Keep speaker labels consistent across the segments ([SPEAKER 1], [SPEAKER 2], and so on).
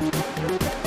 [SPEAKER 1] Música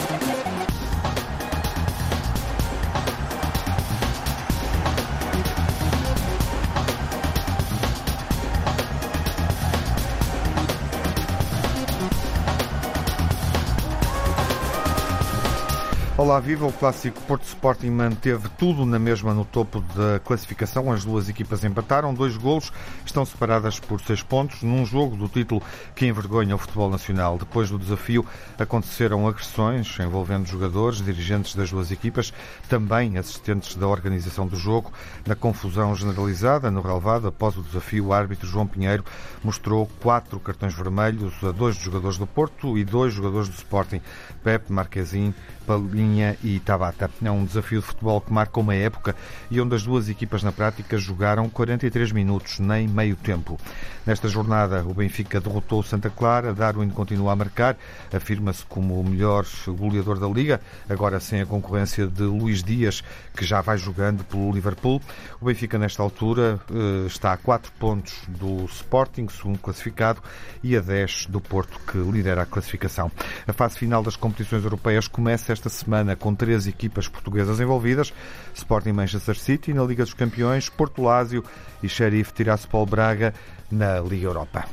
[SPEAKER 1] Olá, viva! O clássico Porto Sporting manteve tudo na mesma no topo da classificação. As duas equipas empataram, dois golos, estão separadas por seis pontos, num jogo do título que envergonha o futebol nacional. Depois do desafio, aconteceram agressões envolvendo jogadores, dirigentes das duas equipas, também assistentes da organização do jogo. Na confusão generalizada no relevado, após o desafio, o árbitro João Pinheiro mostrou quatro cartões vermelhos a dois jogadores do Porto e dois jogadores do Sporting, Pepe Marquezin, Palinha e Tabata. É um desafio de futebol que marca uma época e onde as duas equipas na prática jogaram 43 minutos, nem meio tempo. Nesta jornada, o Benfica derrotou o Santa Clara, Darwin continua a marcar, afirma-se como o melhor goleador da Liga, agora sem a concorrência de Luís Dias, que já vai jogando pelo Liverpool. O Benfica, nesta altura, eh, está a 4 pontos do Sporting, segundo classificado, e a 10 do Porto, que lidera a classificação. A fase final das competições europeias começa esta semana com três equipas portuguesas envolvidas: Sporting Manchester City na Liga dos Campeões, Porto Lásio e Sheriff Tiraspol Braga na Liga Europa.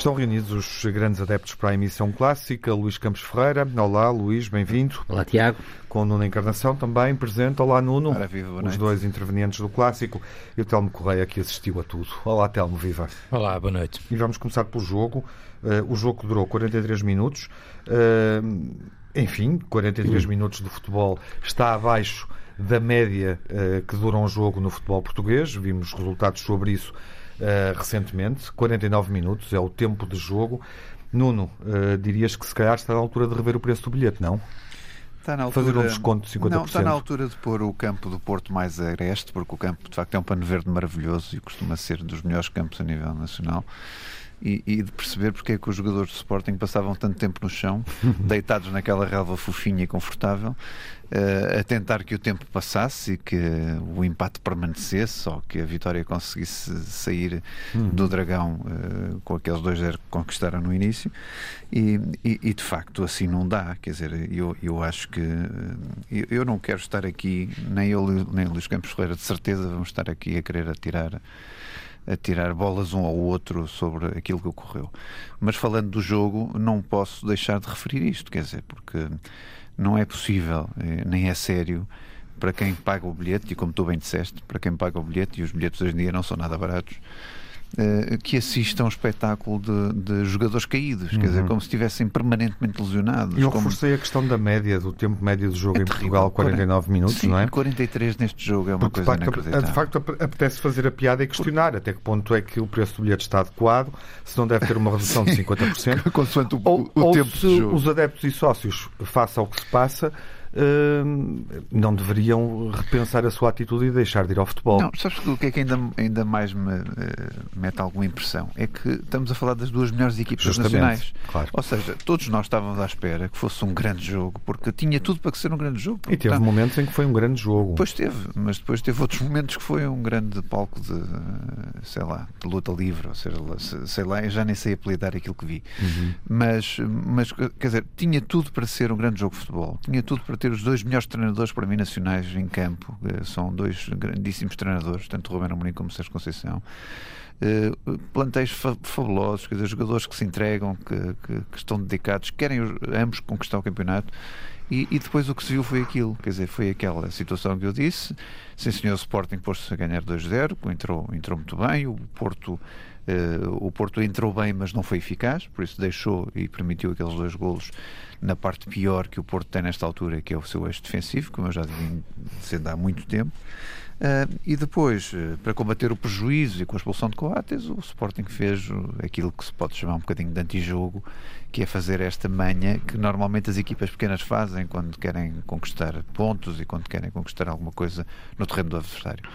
[SPEAKER 1] Estão reunidos os grandes adeptos para a emissão clássica. Luís Campos Ferreira. Olá, Luís, bem-vindo.
[SPEAKER 2] Olá, Tiago.
[SPEAKER 1] Com Nuno Encarnação também presente. Olá, Nuno. viva, os dois intervenientes do clássico. E o Telmo Correia que assistiu a tudo. Olá, Telmo, viva.
[SPEAKER 3] Olá, boa noite.
[SPEAKER 1] E vamos começar pelo jogo. Uh, o jogo durou 43 minutos. Uh, enfim, 43 minutos de futebol está abaixo da média uh, que dura um jogo no futebol português. Vimos resultados sobre isso uh, recentemente. 49 minutos é o tempo de jogo. Nuno, uh, dirias que se calhar está na altura de rever o preço do bilhete, não?
[SPEAKER 4] Está na altura,
[SPEAKER 1] Fazer um desconto de 50%.
[SPEAKER 4] Não, está na altura de pôr o campo do Porto mais a este, porque o campo de facto é um pano verde maravilhoso e costuma ser dos melhores campos a nível nacional e, e, de perceber porque é que os jogadores de Sporting passavam tanto tempo no chão, deitados naquela relva fofinha e confortável, uh, a tentar que o tempo passasse e que o empate permanecesse ou que a vitória conseguisse sair uhum. do Dragão uh, com aqueles dois 0 que conquistaram no início. E, e, e, de facto assim não dá. Quer dizer, eu, eu acho que eu, eu não quero estar aqui, nem eu nem Luís Campos Ferreira, de certeza vamos estar aqui a querer atirar a tirar bolas um ao outro sobre aquilo que ocorreu. Mas falando do jogo, não posso deixar de referir isto, quer dizer, porque não é possível, eh, nem é sério, para quem paga o bilhete, e como tu bem disseste, para quem paga o bilhete, e os bilhetes hoje em dia não são nada baratos, eh, que assistam a um espetáculo de, de jogadores caídos, uhum. quer dizer, uhum. como se estivessem permanentemente lesionados.
[SPEAKER 1] E eu
[SPEAKER 4] como...
[SPEAKER 1] reforcei a questão da média, do tempo médio do jogo é em terrível. Portugal, 49 minutos,
[SPEAKER 4] Sim,
[SPEAKER 1] não é?
[SPEAKER 4] 43 neste jogo é uma Porque, coisa
[SPEAKER 1] de, de facto, apetece fazer a piada e questionar até que ponto é que o preço do bilhete está adequado, se não deve ter uma redução de 50%.
[SPEAKER 4] Consoante o,
[SPEAKER 1] ou,
[SPEAKER 4] o
[SPEAKER 1] ou
[SPEAKER 4] tempo
[SPEAKER 1] se os adeptos e sócios, face ao que se passa, não deveriam repensar a sua atitude e deixar de ir ao futebol.
[SPEAKER 4] Não, sabes o que é que ainda, ainda mais me uh, mete alguma impressão? É que estamos a falar das duas melhores equipas
[SPEAKER 1] Justamente,
[SPEAKER 4] nacionais.
[SPEAKER 1] Claro.
[SPEAKER 4] Ou seja, todos nós estávamos à espera que fosse um grande jogo, porque tinha tudo para ser um grande jogo.
[SPEAKER 1] E teve momentos em que foi um grande jogo.
[SPEAKER 4] Depois teve, mas depois teve outros momentos que foi um grande palco de, sei lá, de luta livre, ou seja, sei lá, eu já nem sei apelidar aquilo que vi. Uhum. Mas, mas, quer dizer, tinha tudo para ser um grande jogo de futebol, tinha tudo para ter os dois melhores treinadores para mim nacionais em campo. Eh, são dois grandíssimos treinadores, tanto Romero Amorim como Sérgio Conceição. Uh, plantéis fabulosos, quer dizer, jogadores que se entregam, que, que, que estão dedicados, querem ambos conquistar o campeonato. E, e, depois o que se viu foi aquilo, quer dizer, foi aquela situação que eu disse. Sim, senhor, o Sporting pôs-se a ganhar 2-0, entrou, entrou muito bem. O Porto, o Porto entrou bem, mas não foi eficaz, por isso deixou e permitiu aqueles dois golos na parte pior que o Porto tem nesta altura, que é o seu eixo defensivo, como eu já vim dizendo há muito tempo. Uh, e depois, uh, para combater o prejuízo e com a expulsão de Coates, o Sporting fez aquilo que se pode chamar um bocadinho de antijogo, que é fazer esta manha que normalmente as equipas pequenas fazem quando querem conquistar pontos e quando querem conquistar alguma coisa no terreno do adversário.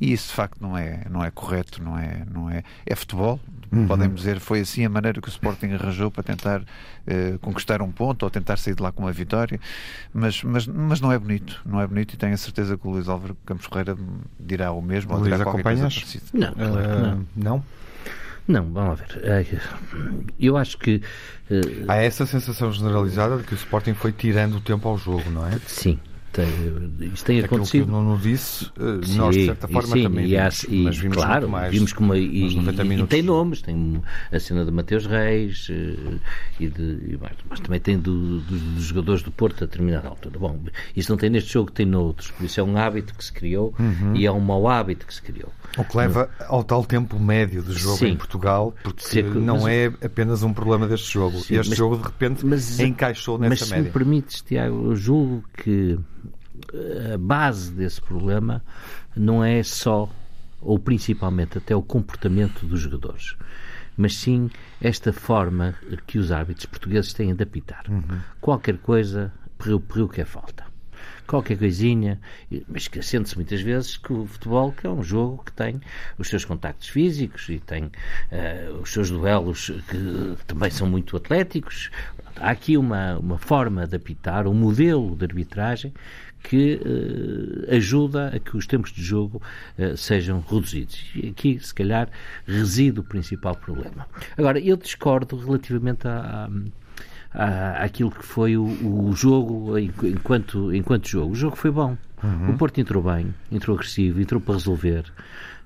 [SPEAKER 4] E isso de facto não é, não é correto, não é, não é, é futebol. Uhum. Podemos dizer, foi assim a maneira que o Sporting arranjou para tentar uh, conquistar um ponto ou tentar sair de lá com uma vitória, mas, mas, mas não é bonito, não é bonito e tenho a certeza que o Luís Álvaro Campos Ferreira dirá o mesmo.
[SPEAKER 1] Luís, acompanhas?
[SPEAKER 2] Não, claro uh,
[SPEAKER 1] não.
[SPEAKER 2] Não, vamos ver. É, eu acho que.
[SPEAKER 1] Há essa sensação generalizada de que o Sporting foi tirando o tempo ao jogo, não é?
[SPEAKER 2] Sim, tem, isto tem Aquilo acontecido.
[SPEAKER 1] que o Nuno disse, eh, sim, nós de certa forma
[SPEAKER 2] sim,
[SPEAKER 1] também
[SPEAKER 2] e
[SPEAKER 1] vimos,
[SPEAKER 2] e, mas vimos claro, mais vimos como e, e, tem nomes, tem a cena de Mateus Reis eh, e de, mas também tem do, do, dos jogadores do Porto a determinada altura. Bom, isso não tem neste jogo, tem noutros, por isso é um hábito que se criou uhum. e é um mau hábito que se criou.
[SPEAKER 1] O que leva ao tal tempo médio de jogo sim. em Portugal, porque sim, não é apenas um problema deste jogo. Sim, este mas, jogo, de repente, mas, encaixou nessa
[SPEAKER 2] mas,
[SPEAKER 1] média.
[SPEAKER 2] Mas se me permites, Tiago, eu julgo que a base desse problema não é só, ou principalmente até o comportamento dos jogadores, mas sim esta forma que os árbitros portugueses têm de apitar. Uhum. Qualquer coisa, perreu, que é falta qualquer coisinha, mas esquecendo-se muitas vezes que o futebol que é um jogo que tem os seus contactos físicos e tem uh, os seus duelos que também são muito atléticos. Há aqui uma, uma forma de apitar, um modelo de arbitragem que uh, ajuda a que os tempos de jogo uh, sejam reduzidos. E aqui, se calhar, reside o principal problema. Agora, eu discordo relativamente a, a àquilo que foi o, o, jogo enquanto, enquanto jogo. O jogo foi bom. Uhum. O Porto entrou bem, entrou agressivo, entrou para resolver.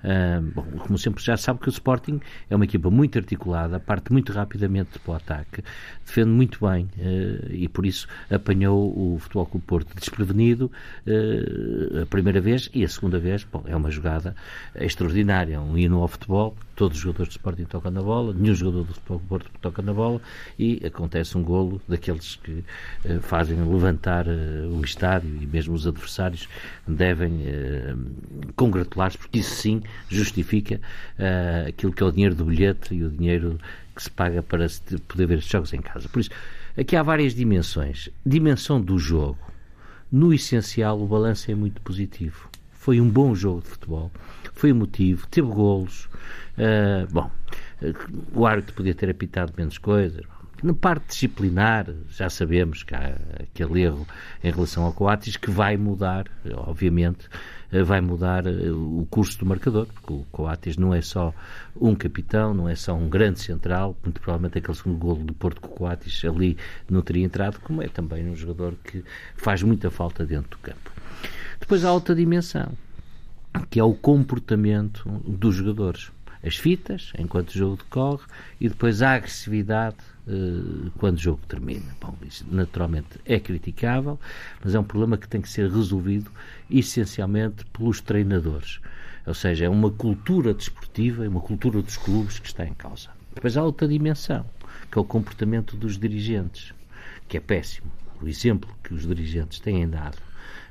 [SPEAKER 2] Uh, bom, como sempre já sabe que o Sporting é uma equipa muito articulada, parte muito rapidamente para o ataque, defende muito bem uh, e por isso apanhou o Futebol Clube Porto desprevenido uh, a primeira vez e a segunda vez bom, é uma jogada extraordinária, um hino ao futebol, todos os jogadores do Sporting tocam na bola, nenhum jogador do Futebol Clube Porto toca na bola e acontece um golo daqueles que fazem levantar o estádio e mesmo os adversários devem congratular-se porque isso sim justifica uh, aquilo que é o dinheiro do bilhete e o dinheiro que se paga para se poder ver os jogos em casa. Por isso, aqui há várias dimensões. Dimensão do jogo. No essencial, o balanço é muito positivo. Foi um bom jogo de futebol, foi emotivo, teve golos. Uh, bom, o árbitro podia ter apitado menos coisas. Na parte disciplinar, já sabemos que há aquele erro em relação ao Coates que vai mudar, obviamente, eh, vai mudar eh, o curso do marcador, porque o Coates não é só um capitão, não é só um grande central, muito provavelmente aquele segundo golo do Porto com o Coates ali não teria entrado, como é também um jogador que faz muita falta dentro do campo. Depois há outra dimensão, que é o comportamento dos jogadores. As fitas, enquanto o jogo decorre, e depois a agressividade uh, quando o jogo termina. Bom, isso naturalmente é criticável, mas é um problema que tem que ser resolvido essencialmente pelos treinadores. Ou seja, é uma cultura desportiva, é uma cultura dos clubes que está em causa. Depois há outra dimensão, que é o comportamento dos dirigentes, que é péssimo. O exemplo que os dirigentes têm dado.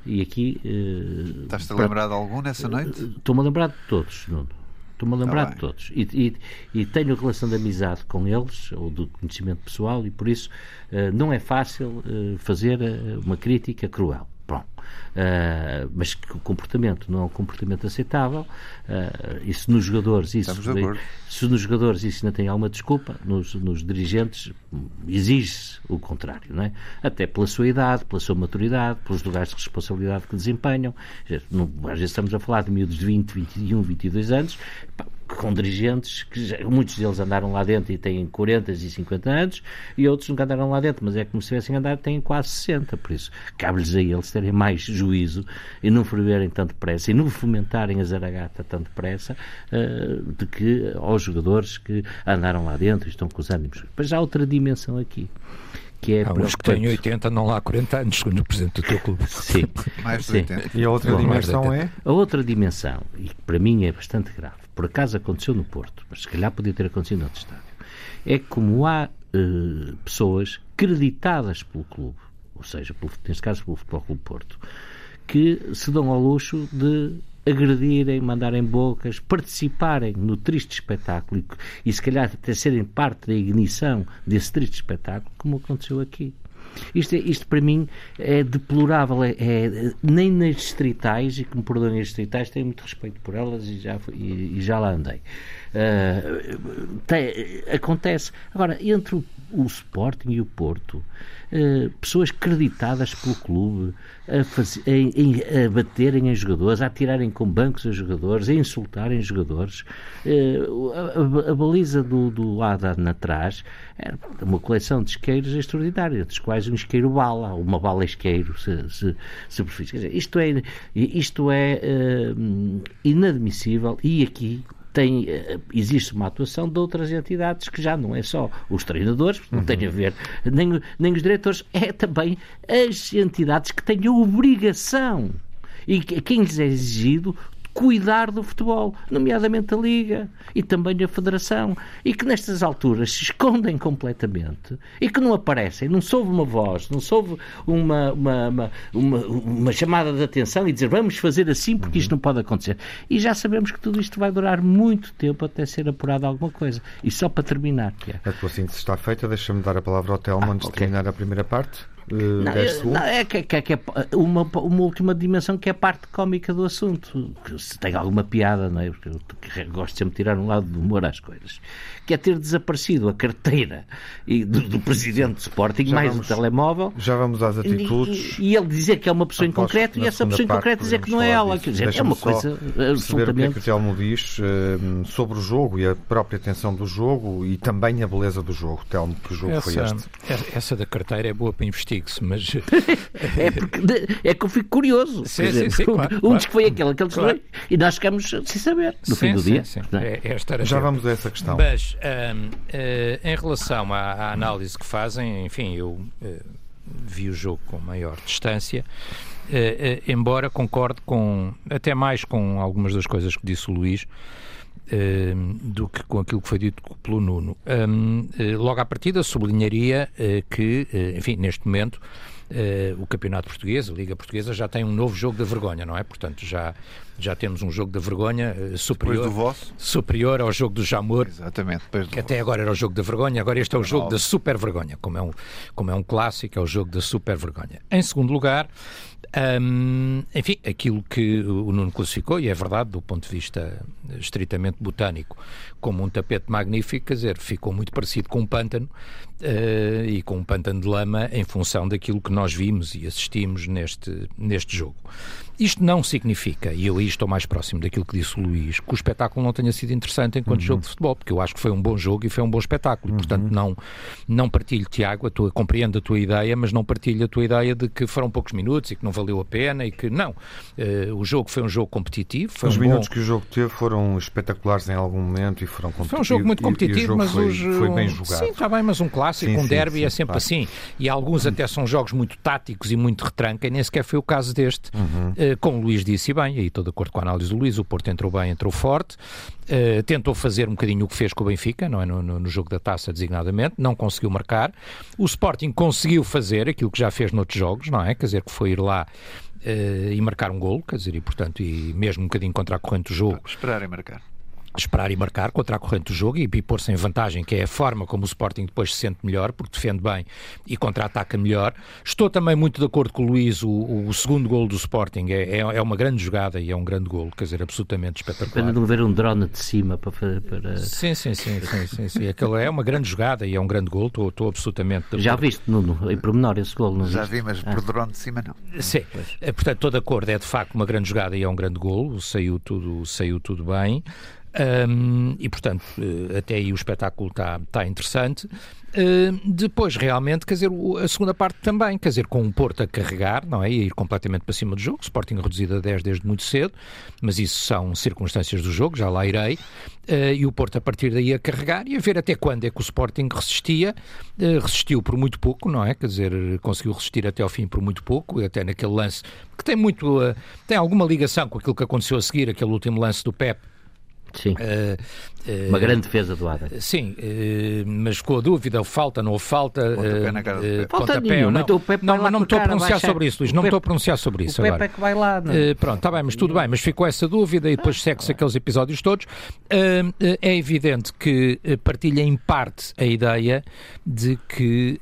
[SPEAKER 2] E aqui.
[SPEAKER 4] Uh, Estás-te a lembrar de algum nessa noite?
[SPEAKER 2] Estou-me a lembrar de todos, Nuno. Estou-me a lembrar ah, de todos. E, e, e, tenho relação de amizade com eles, ou de conhecimento pessoal, e por isso uh, não é fácil uh, fazer uma crítica cruel. Pronto. Uh, mas que o comportamento não é um comportamento aceitável uh, e se nos jogadores isso se nos jogadores isso ainda tem alguma desculpa nos, nos dirigentes exige-se o contrário não é? até pela sua idade, pela sua maturidade pelos lugares de responsabilidade que desempenham às vezes estamos a falar de miúdos de 20, 21, 22 anos com dirigentes que já, muitos deles andaram lá dentro e têm 40 e 50 anos e outros nunca andaram lá dentro, mas é como se tivessem andado têm quase 60, por isso cabe-lhes a eles terem mais juízo e não ferverem tanto depressa e não fomentarem a zaragata tanto depressa uh, de que aos jogadores que andaram lá dentro e estão com os ânimos. Mas há outra dimensão aqui que é
[SPEAKER 3] Há uns que têm 80, não lá 40 anos, segundo o presidente do teu clube.
[SPEAKER 2] Sim.
[SPEAKER 4] mais de 80.
[SPEAKER 1] Sim. E a outra Bom, dimensão é?
[SPEAKER 2] A outra dimensão, e que para mim é bastante grave, por acaso aconteceu no Porto, mas se calhar podia ter acontecido no outro estádio, é como há uh, pessoas creditadas pelo clube, ou seja, pelo, neste caso pelo Futebol Clube Porto, que se dão ao luxo de agredirem, mandarem bocas, participarem no triste espetáculo e, se calhar até serem parte da ignição desse triste espetáculo, como aconteceu aqui. Isto, é, isto para mim é deplorável. É, é, nem nas distritais, e que me perdoem as distritais, tenho muito respeito por elas e já, e, e já lá andei. Uh, tem, acontece. Agora, entre o, o Sporting e o Porto, uh, pessoas creditadas pelo clube, a, fazer, a, a, baterem em jogadores, a atirarem com bancos a jogadores, a insultarem jogadores. Uh, a, a, baliza do, do Adam atrás era uma coleção de isqueiros extraordinária, dos quais um isqueiro bala, uma bala isqueiro, se, se, se Isto é, isto é uh, inadmissível e aqui tem, eh, existe uma atuação de outras entidades que já não é só os treinadores, não uhum. tem a ver, nem, nem os diretores, é também as entidades que têm a obrigação e quem lhes é exigido cuidar do futebol, nomeadamente a Liga e também a Federação, e que nestas alturas se escondem completamente e que não aparecem, não soube uma voz, não soube uma, uma, uma, uma, uma chamada de atenção e dizer vamos fazer assim porque isto não pode acontecer. E já sabemos que tudo isto vai durar muito tempo até ser apurado alguma coisa. E só para terminar, que é.
[SPEAKER 1] A tua síntese está feita, deixa-me dar a palavra ao Telmo ah, antes okay. de terminar a primeira parte.
[SPEAKER 2] Não, não, é que, que, que é uma, uma última dimensão que é a parte cómica do assunto. Que se tem alguma piada, não é? Porque eu gosto sempre de tirar um lado do humor às coisas. Que é ter desaparecido a carteira e do, do presidente do Sporting, já mais vamos, o telemóvel.
[SPEAKER 1] Já vamos às atitudes.
[SPEAKER 2] E, e ele dizer que é uma pessoa em concreto e essa pessoa em concreto dizer que não é ela. Quer dizer, é uma coisa absolutamente.
[SPEAKER 1] O que é que o Telmo diz uh, sobre o jogo e a própria tensão do jogo e também a beleza do jogo. Telmo, que jogo essa, foi este?
[SPEAKER 3] Essa da carteira é boa para investir mas.
[SPEAKER 2] é, porque, é que eu fico curioso.
[SPEAKER 3] Sim, dizer, sim, sim, claro,
[SPEAKER 2] um claro. dos que foi aquele, aquele claro. e nós ficamos sem saber no fim do dia.
[SPEAKER 1] É? É, Já vamos a essa questão.
[SPEAKER 3] Mas, um, uh, eh, em relação à, à, análise que fazem, enfim, eu uh, vi o jogo com maior distância. Uh, embora concorde com até mais com algumas das coisas que disse o Luís, do que com aquilo que foi dito pelo Nuno. Um, eh, logo à partida sublinharia uh, que, uh, enfim, neste momento Uh, o Campeonato Português, a Liga Portuguesa, já tem um novo jogo da vergonha, não é? Portanto, já, já temos um jogo da vergonha uh, superior, superior ao jogo do Jamor.
[SPEAKER 4] Exatamente.
[SPEAKER 3] que até agora era o jogo da vergonha, agora este é o jogo da super vergonha, como é, um, como é um clássico, é o jogo da super vergonha. Em segundo lugar, um, enfim, aquilo que o Nuno classificou, e é verdade, do ponto de vista estritamente botânico, como um tapete magnífico, quer dizer, ficou muito parecido com um pântano uh, e com um pântano de lama em função daquilo que nós vimos e assistimos neste, neste jogo. Isto não significa, e eu aí estou mais próximo daquilo que disse o Luís, que o espetáculo não tenha sido interessante enquanto uhum. jogo de futebol, porque eu acho que foi um bom jogo e foi um bom espetáculo. Uhum. Portanto, não, não partilho, Tiago, a tua, compreendo a tua ideia, mas não partilho a tua ideia de que foram poucos minutos e que não valeu a pena e que não. Uh, o jogo foi um jogo competitivo.
[SPEAKER 1] os
[SPEAKER 3] um
[SPEAKER 1] minutos
[SPEAKER 3] bom...
[SPEAKER 1] que o jogo teve foram espetaculares em algum momento e foram competitivos.
[SPEAKER 3] Foi um jogo muito competitivo,
[SPEAKER 1] e, e
[SPEAKER 3] mas
[SPEAKER 1] foi,
[SPEAKER 3] os,
[SPEAKER 1] foi bem jogado.
[SPEAKER 3] Sim, está bem, mas um clássico, sim, um derby sim, é sempre claro. assim. E alguns até são jogos muito táticos e muito retranca, e nem sequer foi o caso deste. Uhum. Uh, como o Luís disse bem, e aí estou de acordo com a análise do Luís, o Porto entrou bem, entrou forte, uh, tentou fazer um bocadinho o que fez com o Benfica, não é? No, no, no, jogo da taça, designadamente, não conseguiu marcar. O Sporting conseguiu fazer aquilo que já fez noutros jogos, não é? Quer dizer, que foi ir lá uh, e marcar um gol, quer dizer, e portanto, e mesmo um bocadinho contra a corrente do jogo.
[SPEAKER 4] Esperar e marcar
[SPEAKER 3] esperar e marcar contra a corrente do jogo e, e pôr-se em vantagem, que é a forma como o Sporting depois se sente melhor, porque defende bem e contra-ataca melhor. Estou também muito de acordo com o Luís, o, o segundo gol do Sporting é, é, é, uma grande jogada e é um grande gol, quer dizer, absolutamente espetacular.
[SPEAKER 2] Pena não ver um drone de cima para fazer... Para...
[SPEAKER 3] Sim, sim, sim, sim, sim, sim. Aquilo é uma grande jogada e é um grande gol, estou, estou absolutamente
[SPEAKER 2] Já viste, Nuno, em pormenor esse gol, não
[SPEAKER 4] Já
[SPEAKER 2] viste?
[SPEAKER 4] vi, mas ah. por drone de cima não.
[SPEAKER 3] Sim, é, portanto, estou de acordo, é de facto uma grande jogada e é um grande gol, saiu tudo, saiu tudo bem. Um, e, portanto, eh, até aí o espetáculo está tá interessante. Uh, depois, realmente, quer dizer, a segunda parte também, quer dizer, com o Porto a carregar, não é? E ir completamente para cima do jogo, Sporting reduzido a 10 desde muito cedo, mas isso são circunstâncias do jogo, já lá irei. Uh, e o Porto a partir daí a carregar e a ver até quando é que o Sporting resistia. Uh, resistiu por muito pouco, não é? Quer dizer, conseguiu resistir até ao fim por muito pouco, até naquele lance que tem muito. tem alguma ligação com aquilo que aconteceu a seguir, aquele último lance do Pep
[SPEAKER 2] Sim. Uh, uh, Uma grande defesa do Adam.
[SPEAKER 3] Sim, uh, mas com a dúvida, falta, não falta.
[SPEAKER 4] Pontapé na cara
[SPEAKER 2] do Falta nenhum, não. Então, o Pepe
[SPEAKER 3] não, não estou a pronunciar sobre isso, Luís, não estou a pronunciar sobre isso
[SPEAKER 2] o
[SPEAKER 3] agora.
[SPEAKER 2] Pepe é que vai lá. Não?
[SPEAKER 3] pronto, está bem, mas tudo bem, mas ficou essa dúvida e depois segue-se aqueles episódios todos. é evidente que partilha em parte a ideia de que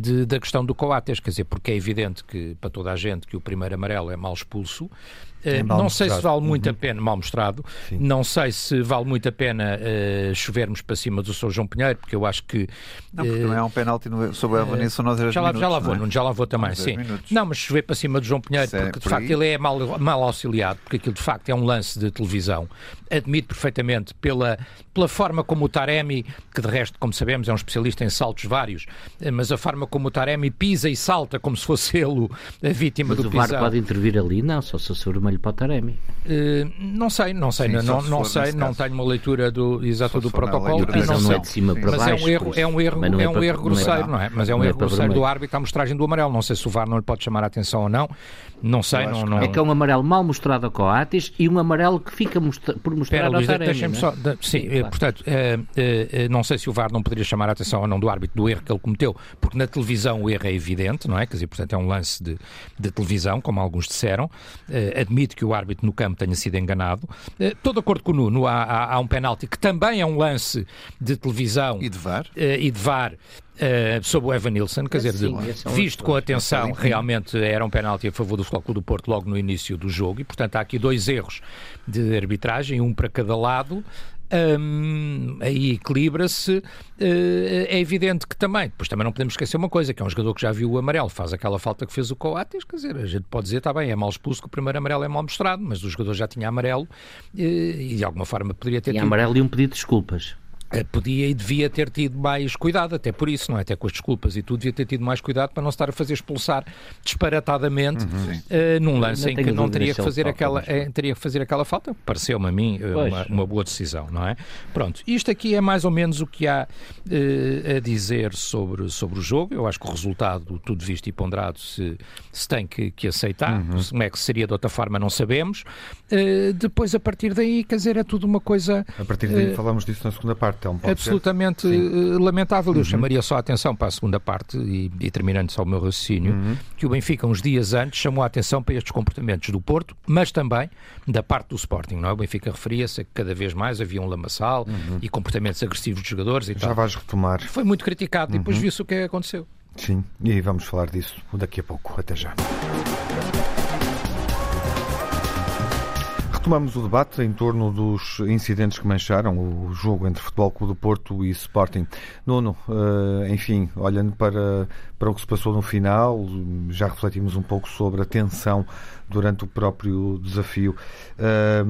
[SPEAKER 3] de, da questão do Coates, quer dizer, porque é evidente que para toda a gente que o primeiro amarelo é mal expulso, é não sei se vale muito uhum. a pena, mal mostrado, Sim. não sei se vale muito a a pena uh, chovermos para cima do Sr. João Pinheiro, porque eu acho que.
[SPEAKER 4] Não, porque uh, não é um penalti sobre o Evan só nós
[SPEAKER 3] já,
[SPEAKER 4] minutos,
[SPEAKER 3] já lá vou,
[SPEAKER 4] não,
[SPEAKER 3] é? já lá vou também, sim. Minutos. Não, mas chover para cima do João Pinheiro, Sério, porque de por facto aí? ele é mal, mal auxiliado, porque aquilo de facto é um lance de televisão. Admito perfeitamente pela, pela forma como o Taremi, que de resto, como sabemos, é um especialista em saltos vários, mas a forma como o Taremi pisa e salta como se fosse ele a vítima
[SPEAKER 2] mas
[SPEAKER 3] do
[SPEAKER 2] pisão. o VAR pode intervir ali? Não, só se for vermelho para o Taremi.
[SPEAKER 3] Uh, não sei, não sei, Sim, não, não sei, não tenho uma leitura do, exato do protocolo.
[SPEAKER 2] Não, não é de cima para
[SPEAKER 3] mas
[SPEAKER 2] baixo.
[SPEAKER 3] Mas é um erro, é um erro, é, é um erro grosseiro, não é? Mas é um erro grosseiro do árbitro à mostragem do amarelo. Não sei se o VAR não lhe pode chamar a atenção ou não. Não sei, não, não...
[SPEAKER 2] É que é um amarelo mal mostrado a Coates e um amarelo que fica mostra por mostrar Pera, ao Taremi. Deixa-me só...
[SPEAKER 3] De, sim, sim claro. portanto, eh, eh, não sei se o VAR não poderia chamar a atenção ou não do árbitro do erro que ele cometeu, porque na televisão o erro é evidente, não é? Quer dizer, portanto, é um lance de, de televisão, como alguns disseram. Eh, admito que o árbitro no campo tenha sido enganado. Estou de acordo com o Nuno, há, há, há um penalti que também é um lance de televisão.
[SPEAKER 4] E de VAR.
[SPEAKER 3] e de VAR Uh, sobre o Evan Nilsson, quer dizer, Sim, de, é visto com atenção, realmente era um penalti a favor do Futebol Clube do Porto logo no início do jogo e, portanto, há aqui dois erros de arbitragem, um para cada lado. Um, aí equilibra-se. Uh, é evidente que também, depois também não podemos esquecer uma coisa, que é um jogador que já viu o amarelo, faz aquela falta que fez o Coates, quer dizer, a gente pode dizer, está bem, é mal expulso que o primeiro amarelo é mal mostrado, mas o jogador já tinha amarelo uh, e de alguma forma poderia ter
[SPEAKER 2] tinha tido... amarelo e um pedido de desculpas.
[SPEAKER 3] Eh, podia e devia ter tido mais cuidado, até por isso, não é? Até com as desculpas e tudo, devia ter tido mais cuidado para não estar a fazer expulsar disparatadamente uhum, uh, num lance em que não teria que fazer aquela, é, teria que fazer aquela falta. Pareceu-me a mim uma, uma, boa decisão, não é? Pronto, isto aqui é mais ou menos o que há uh, a dizer sobre, sobre o jogo. Eu acho que o resultado, tudo visto e ponderado, se, se tem que, que aceitar. Uhum. Como é que seria de outra forma, não sabemos. Depois, a partir daí, quer dizer, é tudo uma coisa.
[SPEAKER 1] A partir daí, falamos disso na segunda parte então,
[SPEAKER 3] absolutamente eh, lamentável. Eu uhum. chamaria só a atenção para a segunda parte, e, e terminando só o meu raciocínio, uhum. que o Benfica, uns dias antes, chamou a atenção para estes comportamentos do Porto, mas também da parte do Sporting. Não é? O Benfica referia-se a que cada vez mais havia um lamaçal uhum. e comportamentos agressivos de jogadores e
[SPEAKER 1] Já
[SPEAKER 3] tal.
[SPEAKER 1] vais retomar.
[SPEAKER 3] Foi muito criticado e depois uhum. viu-se o que aconteceu.
[SPEAKER 1] Sim, e vamos falar disso daqui a pouco. Até já. Retomamos o debate em torno dos incidentes que mancharam o jogo entre Futebol Clube do Porto e Sporting. Nuno, eh, enfim, olhando para, para o que se passou no final, já refletimos um pouco sobre a tensão durante o próprio desafio. Eh,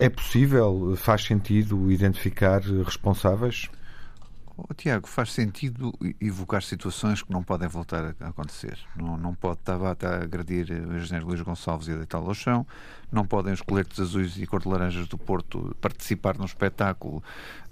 [SPEAKER 1] é possível, faz sentido identificar responsáveis?
[SPEAKER 4] Oh, Tiago, faz sentido evocar situações que não podem voltar a acontecer. Não, não pode Tabata a agredir o engenheiro Luís Gonçalves e a deitá-lo ao chão, não podem os coletes azuis e cor de laranjas do Porto participar num espetáculo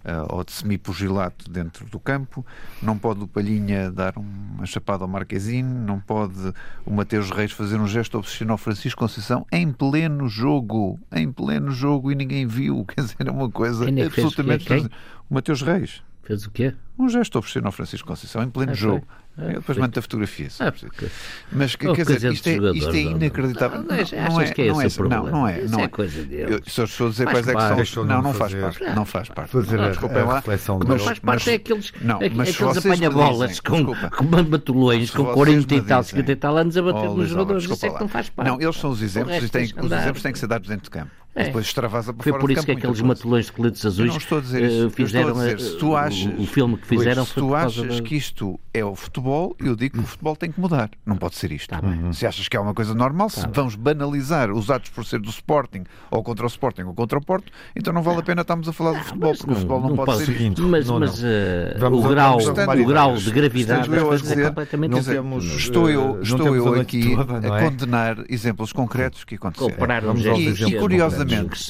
[SPEAKER 4] uh, ou de semipugilato dentro do campo, não pode o Palhinha dar uma chapada ao Marquezine, não pode o Mateus Reis fazer um gesto obsessivo ao Francisco Conceição em pleno jogo, em pleno jogo e ninguém viu, quer dizer, é uma coisa
[SPEAKER 2] é
[SPEAKER 4] absolutamente... O Mateus Reis.
[SPEAKER 2] Fez o quê?
[SPEAKER 4] Um gesto obsceno ao Francisco Conceição em pleno ah, jogo. Eu depois mando a fotografia. Porque... Mas quer dizer, isto é, isto é inacreditável. Não, não,
[SPEAKER 2] não, é, que é
[SPEAKER 4] não,
[SPEAKER 2] é,
[SPEAKER 4] não, não é.
[SPEAKER 2] Não
[SPEAKER 4] é,
[SPEAKER 2] coisa dele.
[SPEAKER 4] Eu só estou a dizer quais é que são. Não, não faz parte. Não faz parte.
[SPEAKER 1] Fazer a, a reflexão
[SPEAKER 2] Não faz parte é aqueles, não, mas aqueles apanha-bolas com, com matulões com 40 e tal, 50 e tal anos a bater nos jogadores. Isso é que não faz parte.
[SPEAKER 4] Não, eles são os exemplos e os exemplos têm que ser dados dentro de campo. É. Depois extravasa
[SPEAKER 2] por Foi por isso que aqueles matulões de coletes azuis uh, fizeram dizer, se tu achas, o, o, filme que fizeram.
[SPEAKER 4] Se tu achas que isto é o futebol, eu digo que o futebol tem que mudar. Não pode ser isto. Tá se achas que é uma coisa normal, tá se bem. vamos banalizar os atos por ser do Sporting ou contra o Sporting ou contra o Porto, então não vale a pena estarmos a falar do futebol, porque não, o futebol não, não pode, pode ser isto.
[SPEAKER 2] Mas, não, mas uh, o, grau, o grau de gravidade
[SPEAKER 4] a dizer, é completamente dizer, Estou eu, eh, estou eu aqui a é? condenar exemplos concretos que aconteceram. E, curiosamente,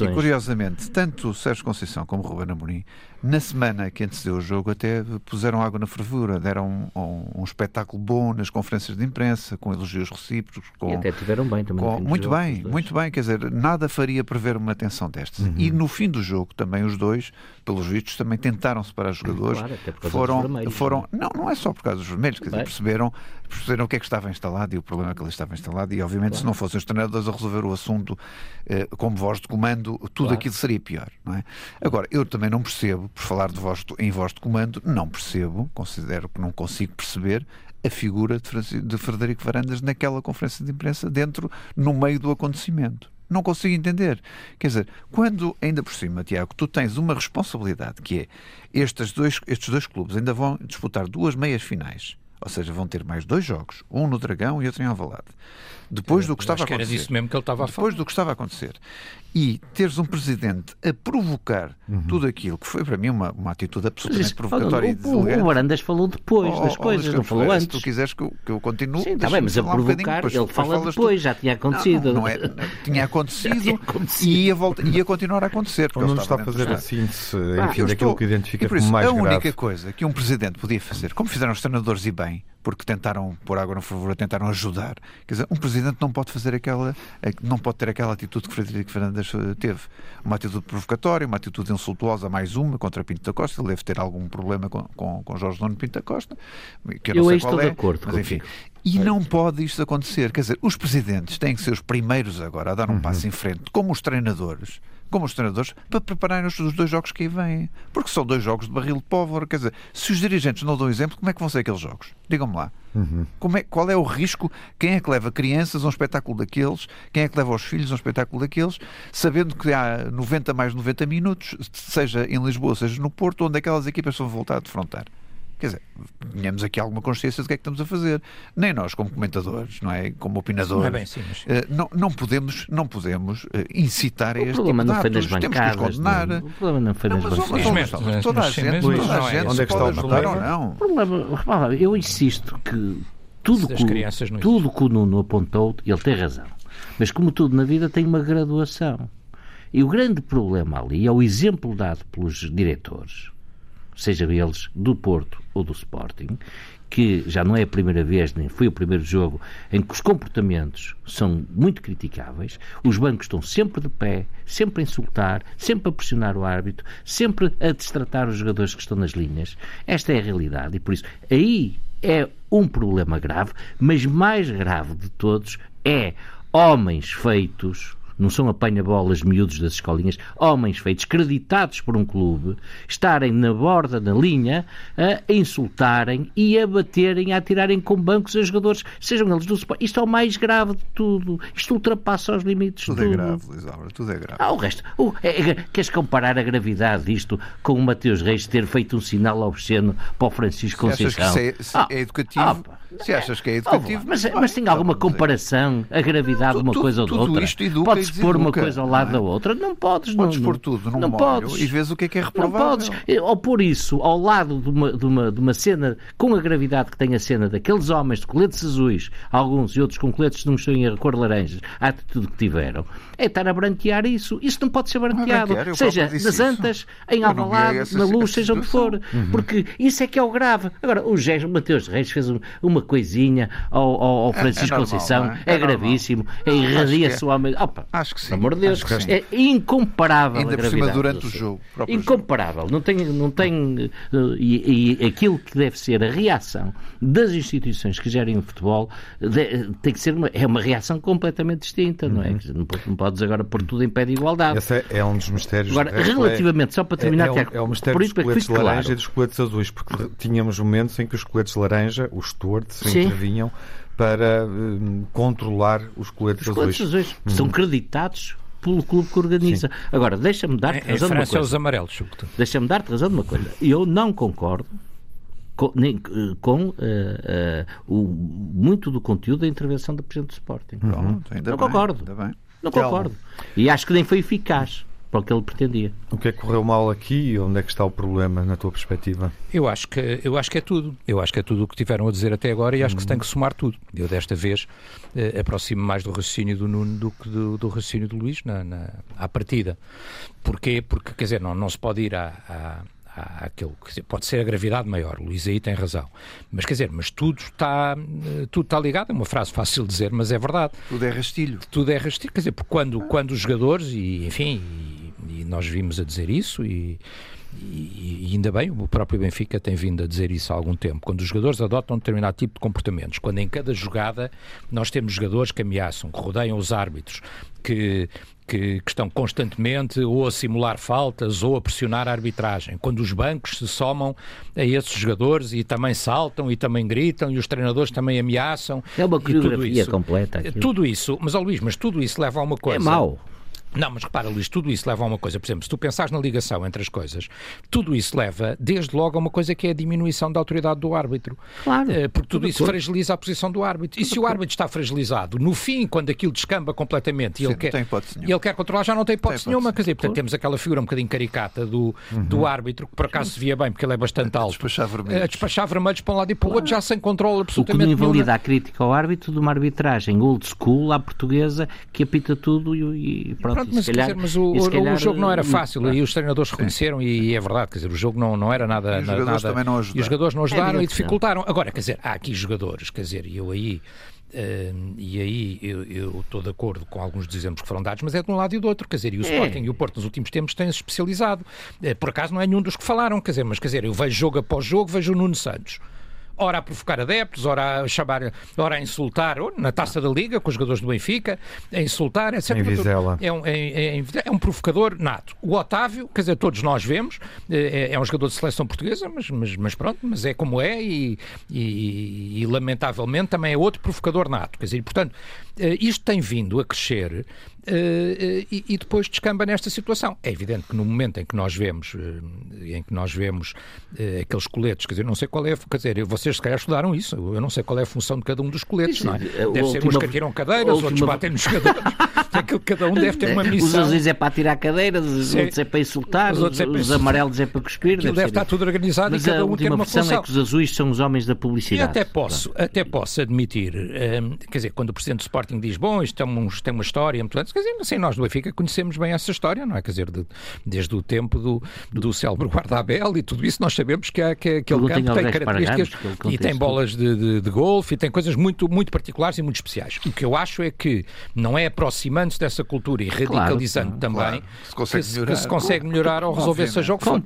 [SPEAKER 4] e curiosamente, tanto o Sérgio Conceição como o Ruben Amorim na semana que antecedeu o jogo, até puseram água na fervura, deram um, um, um, espetáculo bom nas conferências de imprensa, com elogios recíprocos. Com,
[SPEAKER 2] e até tiveram bem também.
[SPEAKER 4] Com, muito jogo, bem, muito bem. Quer dizer, nada faria prever uma tensão destas. Uhum. E no fim do jogo, também os dois, pelos vistos, também tentaram separar os jogadores.
[SPEAKER 2] Claro,
[SPEAKER 4] foram, foram Não, não é só por causa dos vermelhos, quer dizer, perceberam, perceberam o que é que estava instalado e o problema que ali estava instalado. E obviamente, claro. se não fossem os treinadores a resolver o assunto eh, como voz de comando, tudo claro. aquilo seria pior. Não é? Agora, eu também não percebo, por falar de voz em voz de comando, não percebo, considero que não consigo perceber a figura de Frederico Varandas naquela conferência de imprensa dentro, no meio do acontecimento. Não consigo entender. Quer dizer, quando, ainda por cima, Tiago, tu tens uma responsabilidade que é estes dois, estes dois clubes ainda vão disputar duas meias finais. Ou seja, vão ter mais dois jogos, um no Dragão e outro em Alvalade. Depois do que estava a acontecer.
[SPEAKER 3] Era disso mesmo que ele estava a
[SPEAKER 4] Depois
[SPEAKER 3] falar.
[SPEAKER 4] do que estava a acontecer. E teres um presidente a provocar uhum. tudo aquilo que foi para mim uma, uma atitude absolutamente
[SPEAKER 2] Mas,
[SPEAKER 4] provocatória
[SPEAKER 2] o,
[SPEAKER 4] e deselegante.
[SPEAKER 2] O Varandas falou depois
[SPEAKER 4] Oh,
[SPEAKER 2] das
[SPEAKER 4] oh,
[SPEAKER 2] coisas,
[SPEAKER 4] Luís
[SPEAKER 2] não falou antes.
[SPEAKER 4] Se tu quiseres que eu, que eu continue.
[SPEAKER 2] Sim, está
[SPEAKER 4] deixa-me
[SPEAKER 2] bem, mas a
[SPEAKER 4] um
[SPEAKER 2] provocar,
[SPEAKER 4] depois-
[SPEAKER 2] ele fala depois, já tinha acontecido.
[SPEAKER 4] Não, não, não é, tinha acontecido,
[SPEAKER 2] tinha acontecido.
[SPEAKER 4] e ia, volta, ia continuar a acontecer. ele
[SPEAKER 1] não está a fazer a síntese,
[SPEAKER 4] Ah,
[SPEAKER 1] enfim, daquilo
[SPEAKER 4] estou-
[SPEAKER 1] que identifica
[SPEAKER 4] por isso,
[SPEAKER 1] como mais
[SPEAKER 4] a única
[SPEAKER 1] grave.
[SPEAKER 4] coisa que um presidente podia fazer, como fizeram os treinadores e bem, porque tentaram pôr água no favor, tentaram ajudar. Quer dizer, um presidente não pode fazer aquela, não pode ter aquela atitude que Frederico Fernandes teve, uma atitude provocatória, uma atitude insultuosa, mais uma contra Pinto da Costa. Ele deve ter algum problema com, com, com Jorge Nuno Pinto da Costa, que eu não
[SPEAKER 2] Eu
[SPEAKER 4] sei qual
[SPEAKER 2] estou
[SPEAKER 4] é,
[SPEAKER 2] de acordo
[SPEAKER 4] mas enfim. E não pode isto acontecer. Quer dizer, os presidentes têm que ser os primeiros agora a dar um passo em frente, como os treinadores, como os treinadores, para prepararem os, os dois jogos que aí vêm. Porque são dois jogos de barril de pólvora. Quer dizer, se os dirigentes não dão exemplo, como é que vão ser aqueles jogos? Digam-me lá. Como é, qual é o risco? Quem é que leva crianças a um espetáculo daqueles? Quem é que leva os filhos a um espetáculo daqueles? Sabendo que há 90 mais 90 minutos, seja em Lisboa, seja no Porto, onde aquelas equipas vão voltar a defrontar. Quer dizer, tenhamos aqui alguma consciência do que é que estamos a fazer. Nem nós, como comentadores, não é? Como opinadores,
[SPEAKER 3] Não é bem assim, mas-
[SPEAKER 4] eh, não, não podemos, não podemos eh, incitar a
[SPEAKER 2] O
[SPEAKER 4] este
[SPEAKER 2] problema
[SPEAKER 4] tipo
[SPEAKER 2] não
[SPEAKER 4] de
[SPEAKER 2] foi nas
[SPEAKER 4] atos. Temos que os
[SPEAKER 2] bancadas.
[SPEAKER 4] condenar.
[SPEAKER 2] não. O problema não foi nas bancadas.
[SPEAKER 3] Sim,
[SPEAKER 4] toda a
[SPEAKER 3] mas-
[SPEAKER 4] gente, toda a
[SPEAKER 3] é
[SPEAKER 4] gente.
[SPEAKER 1] Onde é que está
[SPEAKER 4] pode
[SPEAKER 1] o
[SPEAKER 4] ajudar ou
[SPEAKER 1] problema?
[SPEAKER 4] não.
[SPEAKER 2] O problema, repara, eu insisto que tudo que, o-
[SPEAKER 3] crianças
[SPEAKER 2] tudo que o Nuno apontou, ele tem razão. Mas como tudo na vida tem uma graduação. E o grande problema ali é o exemplo dado pelos diretores, seja eles do Porto ou do Sporting, que já não é a primeira vez, nem foi o primeiro jogo, em que os comportamentos são muito criticáveis, os bancos estão sempre de pé, sempre a insultar, sempre a pressionar o árbitro, sempre a destratar os jogadores que estão nas linhas. Esta é a realidade e por isso aí é um problema grave, mas mais grave de todos é homens feitos não são apanha-bolas miúdos das escolinhas, homens feitos, creditados por um clube, estarem na borda, na linha, a insultarem e a baterem, a atirarem com bancos a jogadores, sejam eles do Sport. Isto é o mais grave de tudo. Isto ultrapassa os limites
[SPEAKER 4] Tudo
[SPEAKER 2] de
[SPEAKER 4] é
[SPEAKER 2] tudo.
[SPEAKER 4] grave, Luís Álvaro, tudo é grave.
[SPEAKER 2] Ah, o resto. O, é, é, queres comparar a gravidade disto com o Mateus Reis ter feito um sinal obsceno para o Francisco
[SPEAKER 4] Se
[SPEAKER 2] Conceição?
[SPEAKER 4] isso é, se
[SPEAKER 2] Ah,
[SPEAKER 4] é educativo,
[SPEAKER 2] ah,
[SPEAKER 4] se achas que é
[SPEAKER 2] Oh,
[SPEAKER 4] educativo.
[SPEAKER 2] mas, mas tem alguma comparação, a gravidade de uma
[SPEAKER 4] Tudo-
[SPEAKER 2] coisa ou da
[SPEAKER 4] tudo
[SPEAKER 2] outra?
[SPEAKER 4] isto educa
[SPEAKER 2] Podes
[SPEAKER 4] e
[SPEAKER 2] pôr uma coisa ao lado
[SPEAKER 4] não é?
[SPEAKER 2] da outra? Não podes,
[SPEAKER 4] Podes
[SPEAKER 2] não,
[SPEAKER 4] pôr tudo num
[SPEAKER 2] não podes.
[SPEAKER 4] e vês o que é que é
[SPEAKER 2] Não
[SPEAKER 4] reprovável.
[SPEAKER 2] podes. Ou pôr isso ao lado de uma, de, uma, de uma cena com a gravidade que tem a cena daqueles homens de coletes azuis, alguns e outros com coletes, não estou em cor laranjas, a atitude que tiveram, é estar a branquear isso. Isso não pode ser branqueado.
[SPEAKER 4] eu
[SPEAKER 2] Seja nas. Antas, em
[SPEAKER 4] não
[SPEAKER 2] Alvalade, na Luz, seja onde for. Porque isso é que é o grave. Agora, o Gés, Mateus Reis fez um- uma coisinha ao, ao- ao Francisco
[SPEAKER 4] normal,
[SPEAKER 2] Conceição.
[SPEAKER 4] não é?
[SPEAKER 2] É,
[SPEAKER 4] É normal.
[SPEAKER 2] gravíssimo. É irradia-se o homem. Opa,
[SPEAKER 4] Acho que sim,
[SPEAKER 2] Pelo amor de Deus.
[SPEAKER 4] acho que sim.
[SPEAKER 2] É incomparável
[SPEAKER 4] Ainda
[SPEAKER 2] a
[SPEAKER 4] por cima durante
[SPEAKER 2] do
[SPEAKER 4] o jogo, próprio jogo.
[SPEAKER 2] Incomparável. Não tem, não tem eh, e, e aquilo que deve ser a reação das instituições que gerem o futebol de- tem que ser uma, é uma reação completamente distinta, não é?
[SPEAKER 4] Uhum.
[SPEAKER 2] Dizer, Não, não podes agora pôr tudo em pé de igualdade.
[SPEAKER 1] Esse é, é um dos mistérios.
[SPEAKER 2] Agora,
[SPEAKER 1] é-
[SPEAKER 2] relativamente, só para terminar,
[SPEAKER 1] é, é,
[SPEAKER 2] Tiago,
[SPEAKER 1] o, é o mistério
[SPEAKER 2] por
[SPEAKER 1] dos
[SPEAKER 2] isso é que
[SPEAKER 1] coletes laranja
[SPEAKER 2] claro.
[SPEAKER 1] e dos coletes azuis, porque tínhamos momentos em que os coletes de laranja, os stewards,
[SPEAKER 2] Sim.
[SPEAKER 1] intervinham para hum, controlar os coletes
[SPEAKER 2] Os
[SPEAKER 1] azuis.
[SPEAKER 2] coletes azuis são creditados pelo clube que organiza. Agora, deixa-me dar-te
[SPEAKER 3] em
[SPEAKER 2] razão de uma
[SPEAKER 3] é os
[SPEAKER 2] coisa.
[SPEAKER 3] amarelos, sobretudo.
[SPEAKER 2] Deixa-me dar-te razão de uma coisa. Eu não concordo com, nem, eh, com eh, eh, o, muito do conteúdo da intervenção do Presidente do Sporting.
[SPEAKER 4] Ainda
[SPEAKER 2] Não
[SPEAKER 4] bem,
[SPEAKER 2] concordo.
[SPEAKER 4] ainda bem.
[SPEAKER 2] Não
[SPEAKER 1] Telmo.
[SPEAKER 2] concordo. E acho que nem foi eficaz para o que ele pretendia.
[SPEAKER 1] O que é que correu mal aqui e onde é que está o problema, na tua perspectiva?
[SPEAKER 3] Eu acho que eu acho que é tudo. Eu acho que é tudo o que tiveram a dizer até agora e acho que se tem que somar tudo. Eu desta vez eh, aproximo mais do raciocínio do Nuno do que do, do raciocínio do Luís na, na, à partida. Porquê? Porque, quer dizer, não, não se pode ir à, à, àquilo que pode ser a gravidade maior, o Luís aí tem razão. Mas quer dizer, mas tudo está, eh, tudo está ligado, é uma frase fácil de dizer, mas é verdade
[SPEAKER 4] Tudo é rastilho.
[SPEAKER 3] tudo é rastilho. Quer dizer, porque quando, quando os jogadores, e enfim, e, nós vimos a dizer isso, e, e, e, ainda bem, o próprio Benfica tem vindo a dizer isso há algum tempo, quando os jogadores adotam um determinado tipo de comportamentos, quando em cada jogada nós temos jogadores que ameaçam, que rodeiam os árbitros, que, que, que, estão constantemente ou a simular faltas ou a pressionar a arbitragem. Quando os bancos se somam a esses jogadores e também saltam e também gritam e os treinadores também ameaçam.
[SPEAKER 2] É uma coreografia completa. Aquilo.
[SPEAKER 3] Tudo isso, mas, ó Luís, mas tudo isso leva a uma coisa.
[SPEAKER 2] É mau.
[SPEAKER 3] Não, mas repara, Luís, tudo isso leva a uma coisa. Por exemplo, se tu pensares na ligação entre as coisas, tudo isso leva, desde logo, a uma coisa que é a diminuição da autoridade do árbitro.
[SPEAKER 2] Claro.
[SPEAKER 3] Eh, porque tudo isso fragiliza a posição do árbitro. E se o árbitro está fragilizado, no fim, quando aquilo descamba completamente e ele, quer, ele quer controlar, já não tem hipótese, tem nenhuma. Quer dizer, portanto, temos aquela figura um bocadinho caricata do, uhum. do árbitro, que por acaso se via bem, porque ele é bastante alto.
[SPEAKER 4] Despachar vermelhos.
[SPEAKER 3] A despachar vermelhos para um lado e para o outro, já sem controle absolutamente.
[SPEAKER 2] O que invalida a crítica ao árbitro de uma arbitragem old school, à portuguesa, que apita tudo e, e pronto, pronto mas, calhar... Dizer,
[SPEAKER 3] mas o, calhar, o, jogo não era fácil e os treinadores reconheceram e é verdade, quer dizer, o jogo não, não era nada.
[SPEAKER 4] E os jogadores
[SPEAKER 3] nada,
[SPEAKER 4] também não ajudaram.
[SPEAKER 3] E os jogadores não ajudaram é e dificultaram. Agora, quer dizer, há aqui jogadores, quer dizer, e eu aí. Uh, e aí eu, eu, estou de acordo com alguns dos exemplos que foram dados, mas é de um lado e do outro, quer dizer, e o é. Sporting e o Porto nos últimos tempos têm-se especializado. Uh, por acaso não é nenhum dos que falaram, quer dizer, mas quer dizer, eu vejo jogo após jogo, vejo o Nuno Santos ora a provocar adeptos, ora a chamar, ora a insultar, na taça da Liga, com os jogadores do Benfica, a insultar, etc.
[SPEAKER 1] Em Vizela.
[SPEAKER 3] É um, é, é, é um provocador nato. O Otávio, quer dizer, todos nós vemos, é, é um jogador de seleção portuguesa, mas, mas, mas pronto, mas é como é e, e, e, lamentavelmente também é outro provocador nato. Quer dizer, portanto, eh, isto tem vindo a crescer e, e, depois descamba nesta situação. É evidente que no momento em que nós vemos, uh, em que nós vemos aqueles coletes, quer dizer, não sei qual é, quer dizer, vocês se calhar estudaram isso, eu não sei qual é a função de cada um dos coletes, não é? Deve última, ser uns que atiram cadeiras, última... outros batem nos. Aquilo, cada um deve ter uma missão.
[SPEAKER 2] Os azuis é para atirar cadeiras, os outros é para insultar, os, os, é para... os amarelos é para cuspir.
[SPEAKER 3] Deve, deve estar tudo organizado
[SPEAKER 2] Mas
[SPEAKER 3] e cada
[SPEAKER 2] um
[SPEAKER 3] tem uma
[SPEAKER 2] função. é que os azuis são os homens da publicidade.
[SPEAKER 3] E até posso, até posso admitir, um, quer dizer, quando o Presidente do Sporting diz, bom, isto tem, uns, tem uma história muito antes, quer dizer, assim, nós do Benfica conhecemos bem essa história, não é? Quer dizer, de, desde o tempo do, do célebre guarda-abel e tudo isso, nós sabemos que, há, que aquele campo tem características e tem bolas de, de, de, golfe e tem coisas muito, muito particulares e muito especiais. O que eu acho é que não é aproximando-se dessa cultura e radicalizando claro, também claro. se consegue que, melhorar, que se consegue melhorar ou resolver seja o que for.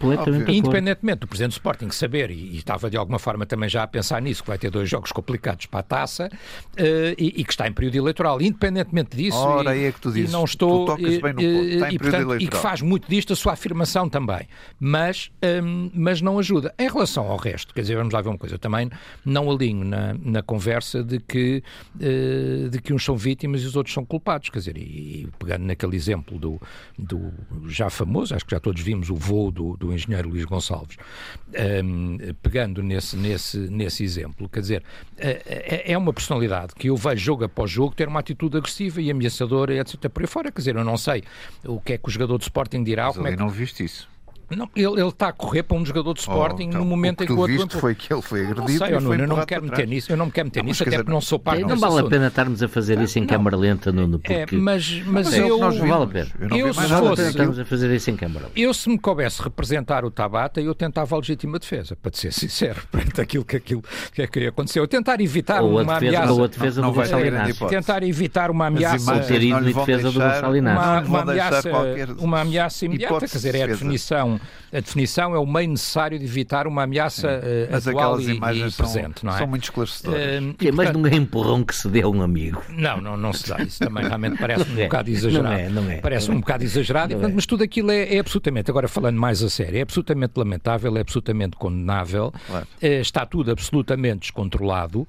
[SPEAKER 3] Independentemente do Presidente do Sporting saber, e, e, estava de alguma forma também já a pensar nisso, que vai ter dois jogos complicados para a taça uh, e, e, que está em período eleitoral, independentemente disso,
[SPEAKER 4] Ora, e, é que tu dizes,
[SPEAKER 3] e não estou
[SPEAKER 4] bem no ponto. Está e,
[SPEAKER 3] portanto, e que faz muito disto a sua afirmação também, mas, um, mas não ajuda. Em relação ao resto, quer dizer, vamos lá ver uma coisa, eu também não alinho na, na conversa de que, uh, de que uns são vítimas e os outros são culpados, quer dizer, e, e pegando naquele exemplo do, do já famoso, acho que já todos vimos o voo do, do engenheiro Luís Gonçalves, um, pegando nesse, nesse, nesse exemplo, quer dizer, é, é uma personalidade que eu vejo jogo após jogo ter uma atitude agressiva e ameaçadora, etc. Por aí fora, quer dizer, eu não sei o que é que o jogador de Sporting dirá.
[SPEAKER 4] Mas
[SPEAKER 3] como
[SPEAKER 4] é
[SPEAKER 3] que...
[SPEAKER 4] não viste isso.
[SPEAKER 3] Não, ele, ele está a correr para um jogador de Sporting oh, então, no momento em que o
[SPEAKER 4] outro. viste foi que ele foi agredido.
[SPEAKER 3] Não sei, não, eu não me quero meter nisso, eu não me quero meter não, nisso, até dizer, porque não sou parte
[SPEAKER 2] Não vale a pena estarmos a fazer isso em não, câmara lenta, Nuno,
[SPEAKER 3] porque... É, mas, mas, mas é eu...
[SPEAKER 2] Não vale a pena.
[SPEAKER 3] Eu, eu se fosse...
[SPEAKER 2] Estamos a fazer isso em câmara
[SPEAKER 3] Eu, se me coubesse representar o Tabata, eu tentava a legítima defesa, para te ser sincero, perante aquilo que, aquilo, que é que aconteceu. Eu tentar evitar
[SPEAKER 2] ou
[SPEAKER 3] uma
[SPEAKER 2] defesa,
[SPEAKER 3] ameaça...
[SPEAKER 2] Ou a defesa do Gonçalo Inácio.
[SPEAKER 3] Tentar evitar uma ameaça...
[SPEAKER 2] Ou ter ido defesa do Gonçalo Inácio.
[SPEAKER 3] Uma ameaça imediata, quer dizer, é a definição... A definição é o meio necessário de evitar uma ameaça uh, Mas atual e, e presente,
[SPEAKER 4] são,
[SPEAKER 3] não é?
[SPEAKER 4] São muito esclarecedoras. Uh,
[SPEAKER 2] mas não é empurrão que se dê a um amigo.
[SPEAKER 3] Não, não, não se dá. Isso também realmente parece um é. bocado exagerado. Não é, não é. Parece
[SPEAKER 2] não
[SPEAKER 3] um bocado exagerado, é. mas tudo aquilo é, é, absolutamente, agora falando mais a sério, é absolutamente lamentável, é absolutamente condenável, claro. uh, está tudo absolutamente descontrolado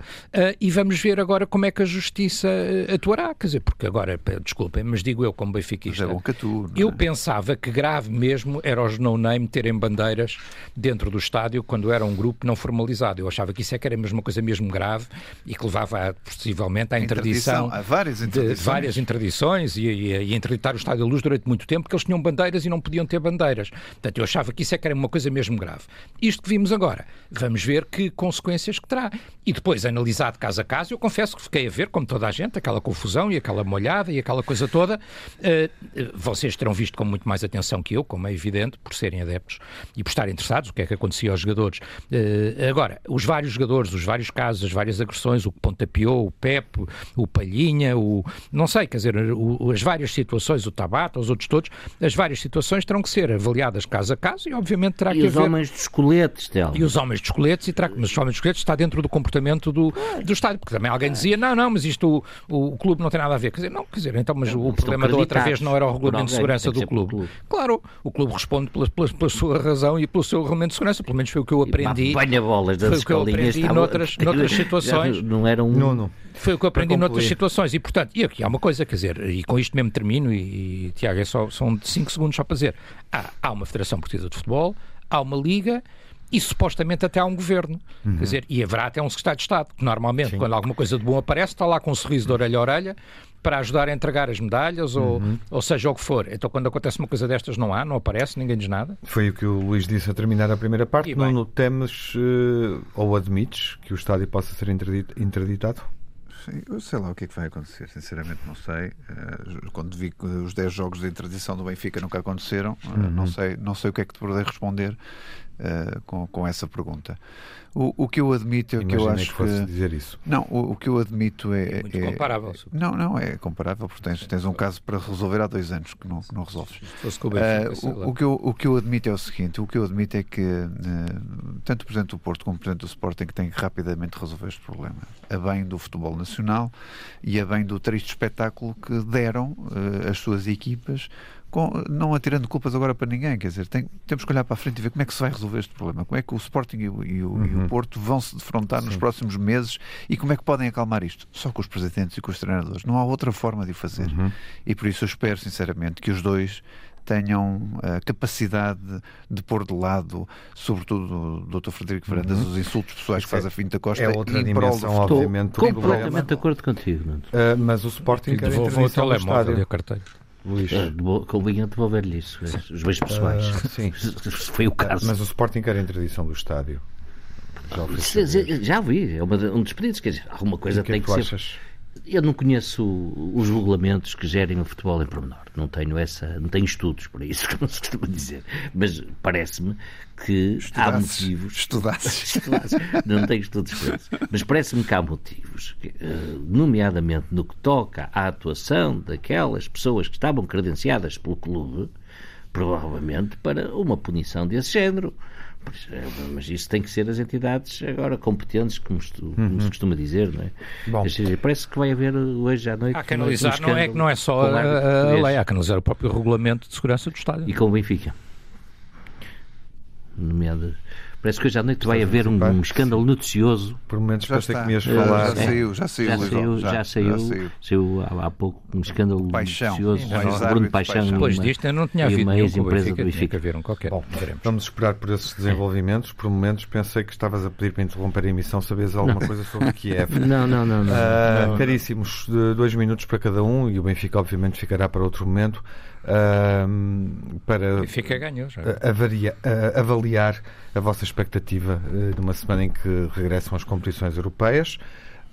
[SPEAKER 3] e vamos ver agora como é que a justiça atuará. Quer dizer, porque agora, desculpem, mas digo eu como benfiquista,
[SPEAKER 4] mas é bom que tu,
[SPEAKER 3] eu pensava que grave mesmo era os no-name terem bandeiras dentro do estádio quando era um grupo não formalizado. Eu achava que isso é que era mesmo uma coisa mesmo grave e que levava possivelmente à interdição,
[SPEAKER 4] a várias interdições,
[SPEAKER 3] de várias interdições e, e, e a interditar o Estádio da Luz durante muito tempo porque eles tinham bandeiras e não podiam ter bandeiras. Portanto, eu achava que isso é que era uma coisa mesmo grave. Isto que vimos agora, vamos ver que consequências que terá. E depois, analisado caso a caso, eu confesso que fiquei a ver, como toda a gente, aquela confusão e aquela molhada e aquela coisa toda. Uh, vocês terão visto com muito mais atenção que eu, como é evidente, por ser serem adeptos e por estarem interessados, o que é que acontecia aos jogadores. Uh, agora, os vários jogadores, os vários casos, as várias agressões, o que pontapeou, o Pepe, o Palhinha, o. não sei, quer dizer, o, as várias situações, o Tabata, os outros todos, as várias situações terão que ser avaliadas caso a caso e, obviamente, terá
[SPEAKER 2] e
[SPEAKER 3] que
[SPEAKER 2] os
[SPEAKER 3] haver.
[SPEAKER 2] homens dos coletes, Tel.
[SPEAKER 3] E os homens dos coletes, e terá... mas os homens dos coletes está dentro do comportamento do, do estádio, porque também alguém dizia, não, não, mas isto o, o clube não tem nada a ver. Quer dizer, não, quer dizer, então, mas o problema da outra vez não era o regulamento de segurança do clube. clube. Claro, o clube responde pela, pela, pela, sua razão e pelo seu regulamento de segurança, pelo menos foi o que eu aprendi.
[SPEAKER 2] Banha bolas das
[SPEAKER 3] foi o que eu aprendi estava... noutras, noutras situações.
[SPEAKER 2] Não era um.
[SPEAKER 1] Não, não.
[SPEAKER 3] Foi o que eu aprendi noutras situações. E, portanto, e aqui há uma coisa, quer dizer, e com isto mesmo termino, e, e Tiago, é só, são 5 segundos só para dizer. Há, há uma Federação Portuguesa de Futebol, há uma Liga e supostamente até há um governo. Uhum. Quer dizer, e haverá até um secretário de Estado, que normalmente, Sim. quando alguma coisa de bom aparece, está lá com um sorriso de orelha a orelha para ajudar a entregar as medalhas, ou, uhum. ou seja o que for. Então, quando acontece uma coisa destas, não há, não aparece, ninguém diz nada.
[SPEAKER 1] Foi o que o Luís disse a terminar a primeira parte. Não, no temes uh, ou admites que o estádio possa ser interditado?
[SPEAKER 4] Sim, eu sei lá o que é que vai acontecer, sinceramente não sei. Uh, quando vi que os 10 jogos de interdição do Benfica nunca aconteceram, uh, uhum. não, sei, não sei o que é que te poderei responder uh, com, com essa pergunta. O, o que eu admito é que eu acho
[SPEAKER 1] que, que dizer isso.
[SPEAKER 4] Não, o, o, que eu admito é.
[SPEAKER 3] Muito
[SPEAKER 4] é,
[SPEAKER 3] comparável.
[SPEAKER 4] Não, não, é comparável, porque tens, tens um caso para resolver há dois anos que não, que não resolves.
[SPEAKER 3] O, Benfica,
[SPEAKER 4] uh, o, que eu, o que eu admito é o seguinte: o que eu admito é que uh, tanto o Presidente do Porto como o Presidente do Sporting têm que rapidamente resolver este problema. A bem do futebol nacional e a bem do triste espetáculo que deram uh, as suas equipas com, não atirando culpas agora para ninguém, quer dizer, tem, temos que olhar para a frente e ver como é que se vai resolver este problema, como é que o Sporting e o, e o, uhum. e o uhum. Porto vão se defrontar Sim. nos próximos meses e como é que podem acalmar isto? Só com os presidentes e com os treinadores. Não há outra forma de o fazer. Uhum. E por isso eu espero, sinceramente, que os dois tenham a capacidade de, pôr de lado, sobretudo do Dr. Frederico Fernandes, uhum. os insultos pessoais que faz a Finta Costa
[SPEAKER 1] é outra dimensão, obviamente,
[SPEAKER 2] Estou completamente de acordo contigo.
[SPEAKER 1] Uh, mas o Sporting quer
[SPEAKER 3] o telemóvel e a carteira.
[SPEAKER 2] Luís. Uh, convinha devolver-lhe isso, os bens pessoais. Uh, sim. Foi o caso.
[SPEAKER 1] Mas o Sporting quer a interdição do estádio.
[SPEAKER 2] Já, já vi, é uma, um dos pedidos. Quer dizer, alguma coisa
[SPEAKER 1] que
[SPEAKER 2] tem
[SPEAKER 1] é
[SPEAKER 2] que,
[SPEAKER 1] que
[SPEAKER 2] ser.
[SPEAKER 1] Achas?
[SPEAKER 2] Eu não conheço os regulamentos que gerem o futebol em pormenor. Não tenho essa, não tenho estudos para isso, como se costuma dizer. Mas parece-me que há motivos.
[SPEAKER 4] Estudasses.
[SPEAKER 2] Estudasses. Não tenho estudos para isso. Mas parece-me que há motivos, eh, nomeadamente no que toca à atuação daquelas pessoas que estavam credenciadas pelo clube, provavelmente para uma punição desse género. É, mas isso tem que ser as entidades agora competentes, como, como uhum. se costuma dizer, não é? Bom. Parece que vai haver hoje à noite.
[SPEAKER 3] Há que analisar, não é, não é só a, a, lei, há que analisar o próprio regulamento de segurança do Estado.
[SPEAKER 2] E com o Benfica. Nomeado Parece que hoje à noite vai haver um, um escândalo noticioso.
[SPEAKER 1] Por momentos
[SPEAKER 4] pensei
[SPEAKER 1] que me ias falar.
[SPEAKER 4] Já saiu, já saiu.
[SPEAKER 2] Já saiu, já, já saiu, já saiu. há, há, pouco um escândalo paixão. noticioso. Sim, Bruno Paixão.
[SPEAKER 3] Depois disto eu não tinha havido uma ex-empresa do Benfica. Haver um qualquer. Bom,
[SPEAKER 1] vamos esperar por esses desenvolvimentos. Por momentos pensei que estavas a pedir para interromper a emissão. Sabes alguma não. coisa sobre Kiev?
[SPEAKER 2] Não, não, não. não, uh,
[SPEAKER 1] não. Caríssimos, dois minutos para cada um e o Benfica obviamente ficará para outro momento. Uh, para
[SPEAKER 3] já.
[SPEAKER 1] Avaria, uh, avaliar a vossa expectativa uh, numa semana em que regressam as competições europeias.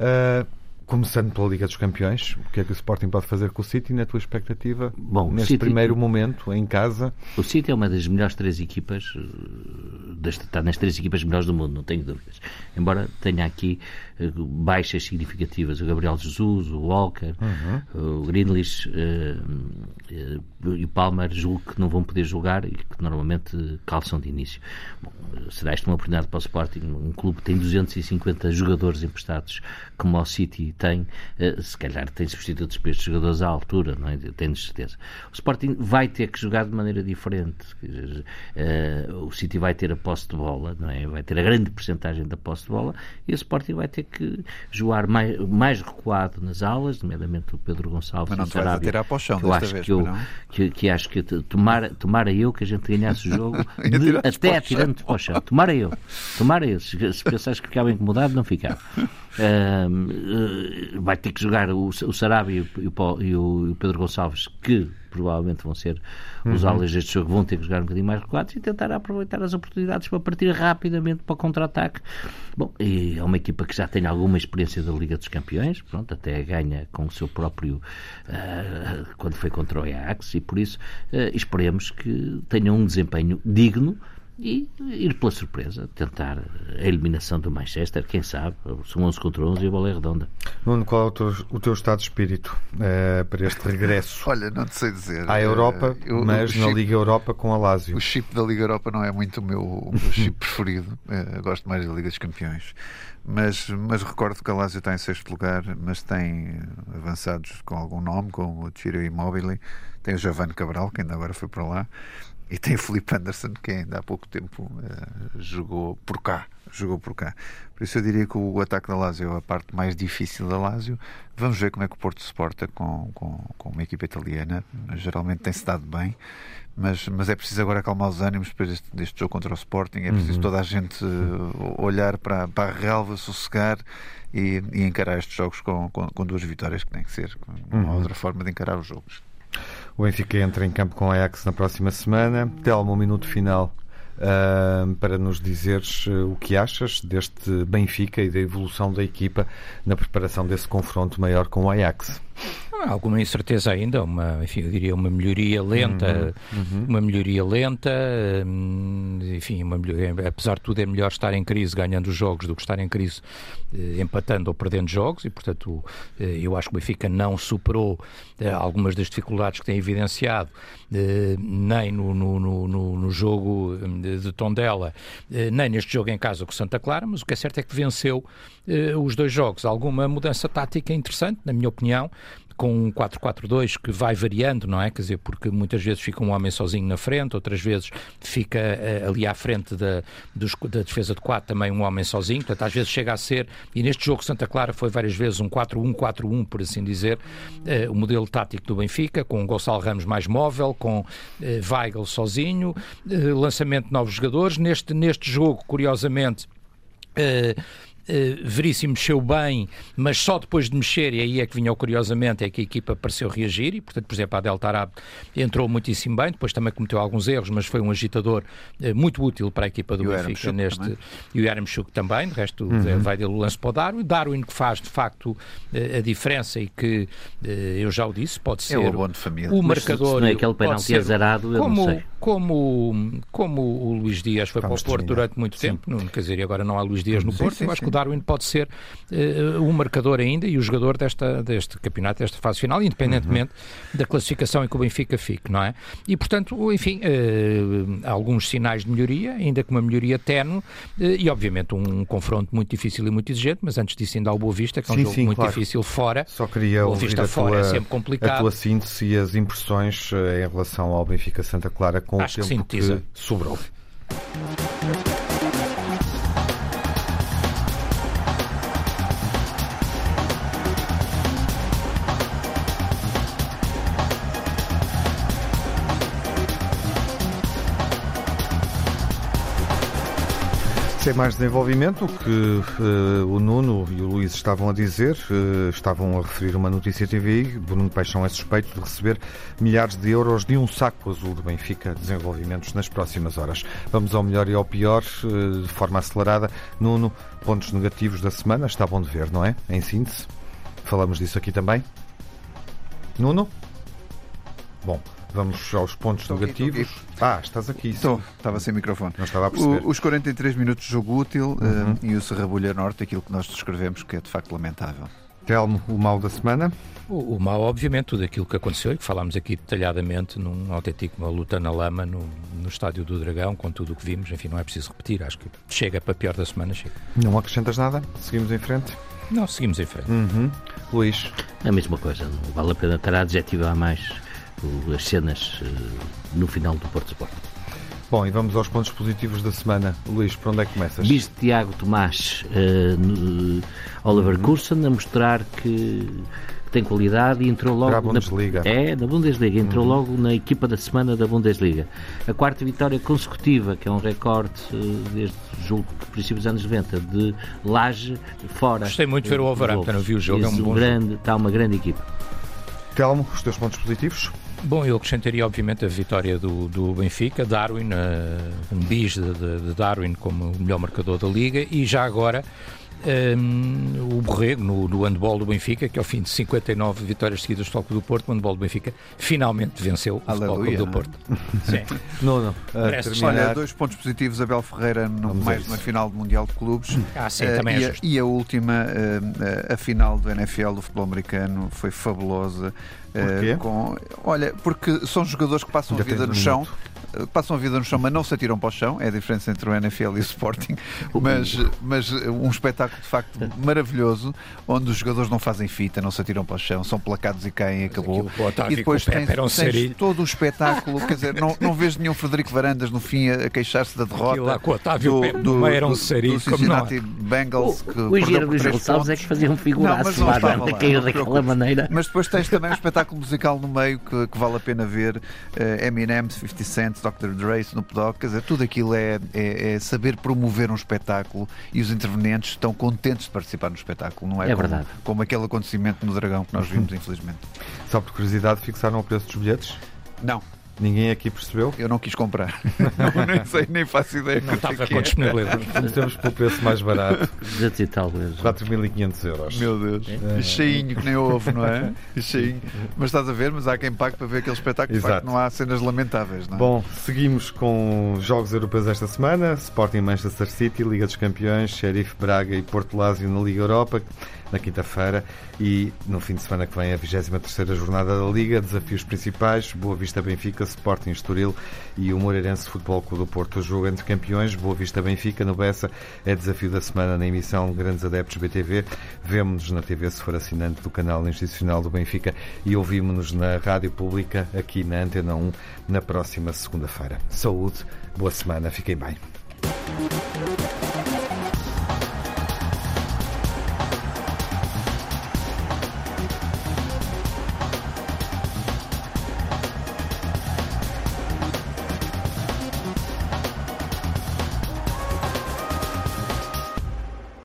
[SPEAKER 1] Uh, Começando pela Liga dos Campeões, o que é que o Sporting pode fazer com o City, na tua expectativa, Bom, neste City, primeiro momento, em casa?
[SPEAKER 2] O City é uma das melhores três equipas, eh, está nas três equipas melhores do mundo, não tenho dúvidas. Embora tenha aqui eh, baixas significativas, o Gabriel Jesus, o Walker, uhum. o Greenlich uh, e o Palmer, julgo que não vão poder jogar e que normalmente calçam de início. Bom, será esta uma oportunidade para o Sporting, um clube que tem 250 jogadores emprestados, como o City tem, eh, se calhar tem substitutos para estes jogadores à altura, não é? Tenho certeza. O Sporting vai ter que jogar de maneira diferente. Eh, o City vai ter a posse de bola, não é? Vai ter a grande porcentagem da posse de bola e o Sporting vai ter que jogar mais, mais recuado nas alas, nomeadamente o Pedro Gonçalves
[SPEAKER 4] Mas não te vais a tirar para o chão desta vez,
[SPEAKER 2] que eu, que, que, acho que tomara, tomara eu que a gente ganhasse o jogo de, até atirando-te para o chão. Tomara eu. Tomara eu. Se, se pensares que ficava incomodado, não ficava. Uh, vai ter que jogar o, o Sarabia e o, e o Pedro Gonçalves, que provavelmente vão ser os uhum. alas deste jogo, vão ter que jogar um bocadinho mais recuados e tentar aproveitar as oportunidades para partir rapidamente para o contra-ataque. Bom, e é uma equipa que já tem alguma experiência da Liga dos Campeões, pronto, até ganha com o seu próprio uh, quando foi contra o Ajax e por isso uh, esperemos que tenham um desempenho digno e ir pela surpresa, tentar a eliminação do Manchester, quem sabe, são 11 contra 11 e a bola é redonda.
[SPEAKER 1] Nuno, qual é o teu, o teu estado de espírito é, para este regresso?
[SPEAKER 4] Olha, não te sei dizer.
[SPEAKER 1] À Europa, eh, eu, mas na chip, Liga Europa com a Lazio.
[SPEAKER 4] O chip da Liga Europa não é muito o meu, o meu chip preferido, é, gosto mais da Liga dos Campeões. Mas, mas recordo que a Lazio está em sexto lugar, mas tem avançados com algum nome, como o Ciro Immobile, tem o Giovanni Cabral, que ainda agora foi para lá, e tem o Felipe Anderson, que ainda há pouco tempo uh, jogou por cá. Jogou por cá. Por isso eu diria que o ataque da Lazio é a parte mais difícil da Lazio. Vamos ver como é que o Porto se porta com, com, com uma equipa italiana. Geralmente tem-se dado bem. Mas, mas é preciso agora acalmar os ânimos depois deste, deste jogo contra o Sporting. É preciso uhum. toda a gente uh, olhar para, para a relva, sossegar e, e encarar estes jogos com, com, com, duas vitórias, que tem que ser. Uma uhum. outra forma de encarar os jogos.
[SPEAKER 1] O Benfica entra em campo com a Ajax na próxima semana. Telmo, um minuto final uh, para nos dizeres uh, o que achas deste Benfica e da evolução da equipa na preparação desse confronto maior com o Ajax.
[SPEAKER 3] Há alguma incerteza ainda, uma, enfim, eu diria uma melhoria lenta, uhum, uhum. uma melhoria lenta, hum, enfim, uma melhoria, apesar de tudo é melhor estar em crise ganhando jogos do que estar em crise eh, empatando ou perdendo jogos e, portanto, eh, eu acho que o Benfica não superou eh, algumas das dificuldades que tem evidenciado nem no, no, no, no jogo hum, de Tondela, nem neste jogo em casa com Santa Clara, mas o que é certo é que venceu os dois jogos. Alguma mudança tática interessante, na minha opinião, com um 4-4-2 que vai variando, não é? Quer dizer, porque muitas vezes fica um homem sozinho na frente, outras vezes fica uh, ali à frente da, dos, da defesa de 4 também um homem sozinho, portanto às vezes chega a ser, e neste jogo Santa Clara foi várias vezes um 4-1-4-1, por assim dizer, uh, o modelo tático do Benfica, com o Gonçalo Ramos mais móvel, com uh, Weigl sozinho, lançamento de novos jogadores. Neste, neste jogo, curiosamente, Veríssimo mexeu bem, mas só depois de mexer, e aí é que vinha curiosamente, é que a equipa pareceu reagir, e portanto, por exemplo, a Delta Arab entrou muitíssimo bem, depois também cometeu alguns erros, mas foi um agitador uh, muito útil para a equipa do Benfica neste. Também. E o Yaramchuk também, de resto uhum. vai dele o lance para o Darwin. Darwin que faz de facto a diferença e que eu já o disse, pode é ser
[SPEAKER 4] é o, de família.
[SPEAKER 2] o
[SPEAKER 3] marcador. Se
[SPEAKER 2] não é aquele penalti azarado, eu
[SPEAKER 3] como,
[SPEAKER 2] não sei.
[SPEAKER 3] Como, como o Luís Dias foi Vamos para o Porto terminar. durante muito Sim. tempo, não, quer dizer, e agora não há Luís Dias no Porto, sim, eu acho sim. que Darwin pode ser uh, o marcador ainda e o jogador desta, deste campeonato, desta fase final, independentemente uhum. da classificação em que o Benfica fique, não é? E, portanto, enfim, uh, alguns sinais de melhoria, ainda com uma melhoria tenue uh, e, obviamente, um confronto muito difícil e muito exigente, mas antes disso ainda ao Boa Vista, que é um sim, jogo sim, muito claro. difícil fora.
[SPEAKER 1] Só queria
[SPEAKER 3] Boa Vista fora tua, é sempre complicado.
[SPEAKER 1] A tua síntese e as impressões em relação ao Benfica Santa Clara com Acho o tempo que, que sobrou. Sem mais desenvolvimento, o que uh, o Nuno e o Luís estavam a dizer, uh, estavam a referir uma notícia TVI, Bruno Paixão é suspeito de receber milhares de euros de um saco azul de Benfica, desenvolvimentos nas próximas horas. Vamos ao melhor e ao pior, uh, de forma acelerada. Nuno, pontos negativos da semana, está bom de ver, não é? Em síntese, falamos disso aqui também. Nuno? Bom, Vamos aos pontos estou negativos. Aqui, ah, estás aqui.
[SPEAKER 4] Estou, estava sem microfone.
[SPEAKER 1] Não estava a perceber.
[SPEAKER 4] O, os 43 minutos de jogo útil uhum. uh, e o Serrabulha Norte, aquilo que nós descrevemos, que é de facto lamentável.
[SPEAKER 1] Telmo, o mal da semana?
[SPEAKER 3] O, o mal, obviamente, tudo aquilo que aconteceu e que falámos aqui detalhadamente num autêntico uma luta na lama no, no Estádio do Dragão, com tudo o que vimos. Enfim, não é preciso repetir. Acho que chega para pior da semana, chega.
[SPEAKER 1] Não acrescentas nada? Seguimos em frente?
[SPEAKER 3] Não, seguimos em frente.
[SPEAKER 1] Uhum. Luís?
[SPEAKER 2] A mesma coisa. Não vale a pena estar a adjetivar mais as cenas eh, no final do Porto Sport.
[SPEAKER 1] Bom, e vamos aos pontos positivos da semana. Luís, por onde é que começas?
[SPEAKER 2] Viste Tiago Tomás, uh, no, Oliver uhum. Curson, a mostrar que tem qualidade e entrou logo
[SPEAKER 1] na Bundesliga.
[SPEAKER 2] Na, é, na Bundesliga, entrou uhum. logo na equipa da semana da Bundesliga. A quarta vitória consecutiva, que é um recorde eh, desde julgo princípios dos anos 90 de Laje fora.
[SPEAKER 3] Gostei muito de ver o Wolverhampton, não vi o jogo, é um bom
[SPEAKER 2] grande,
[SPEAKER 3] jogo.
[SPEAKER 2] Está uma grande equipa.
[SPEAKER 1] Telmo, os teus pontos positivos?
[SPEAKER 3] Bom, eu acrescentaria obviamente a vitória do, do Benfica, Darwin, uh, um bis de, de, Darwin como o melhor marcador da Liga. E já agora um, o Borrego no, no handball do Benfica, que ao fim de 59 vitórias seguidas do Futebol do Porto, o handball do Benfica finalmente venceu o Futebol do Porto.
[SPEAKER 1] Sim. não, não.
[SPEAKER 4] terminar... Olha, dois pontos positivos, Abel Ferreira no, mais uma final do Mundial de Clubes.
[SPEAKER 3] Ah, sim, uh, também
[SPEAKER 4] é
[SPEAKER 3] e, a,
[SPEAKER 4] e a última, uh, a final do NFL do futebol americano foi fabulosa.
[SPEAKER 1] Uh,
[SPEAKER 4] com, olha, porque são jogadores que passam Ainda a vida no chão. Minuto passam a vida no chão, mas não se atiram para o chão. É a diferença entre o NFL e o Sporting. Mas, mas um espetáculo de facto maravilhoso, onde os jogadores não fazem fita, não se atiram para o chão, são placados e caem e acabou.
[SPEAKER 3] E depois tens,
[SPEAKER 4] tens todo o espetáculo, quer dizer, não, não vês nenhum Frederico Varandas no fim a, queixar-se da derrota.
[SPEAKER 3] Lá com o Otávio do, do, do, era um
[SPEAKER 4] do Cincinnati Bengals.
[SPEAKER 2] Que o Engenheiro Luís Gonçalves é que fazia um figuraço lá, lá, caiu daquela maneira.
[SPEAKER 4] Mas depois tens também um espetáculo musical no meio que, que vale a pena ver. Uh, Eminem, 50 Cent, Dr. Dre, Snoop Dogg, quer dizer, tudo aquilo é, é, é, saber promover um espetáculo e os intervenientes estão contentes de participar no espetáculo, não é?
[SPEAKER 2] É
[SPEAKER 4] como,
[SPEAKER 2] verdade.
[SPEAKER 4] Como aquele acontecimento no Dragão que nós vimos, infelizmente.
[SPEAKER 1] Só por curiosidade, fixaram o preço dos bilhetes?
[SPEAKER 4] Não.
[SPEAKER 1] Ninguém aqui percebeu?
[SPEAKER 4] Eu não quis comprar. nem sei, nem faço ideia.
[SPEAKER 3] Não estava com disponibilidade.
[SPEAKER 1] Começamos pelo preço mais barato.
[SPEAKER 2] 200 e tal mesmo.
[SPEAKER 1] 4.500 euros.
[SPEAKER 4] Meu Deus. É. Cheinho que nem ovo, não é? Cheinho. Mas estás a ver, mas há quem pague para ver aquele espetáculo. Exato. De facto, não há cenas lamentáveis, não é?
[SPEAKER 1] Bom, seguimos com jogos europeus esta semana. Sporting Manchester City, Liga dos Campeões, Sheriff Braga e Porto Lásio na Liga Europa na quinta-feira e no fim de semana que vem a 23ª jornada da Liga, desafios principais, Boa Vista Benfica, Sporting Estoril e o Moreirense Futebol Clube do Porto. Jogo entre campeões, Boa Vista Benfica, no Bessa, é desafio da semana na emissão Grandes Adeptos BTV. Vemo-nos na TV se for assinante do canal institucional do Benfica e ouvimos-nos na Rádio Pública aqui na Antena 1 na próxima segunda-feira. Saúde, boa semana, fiquem bem.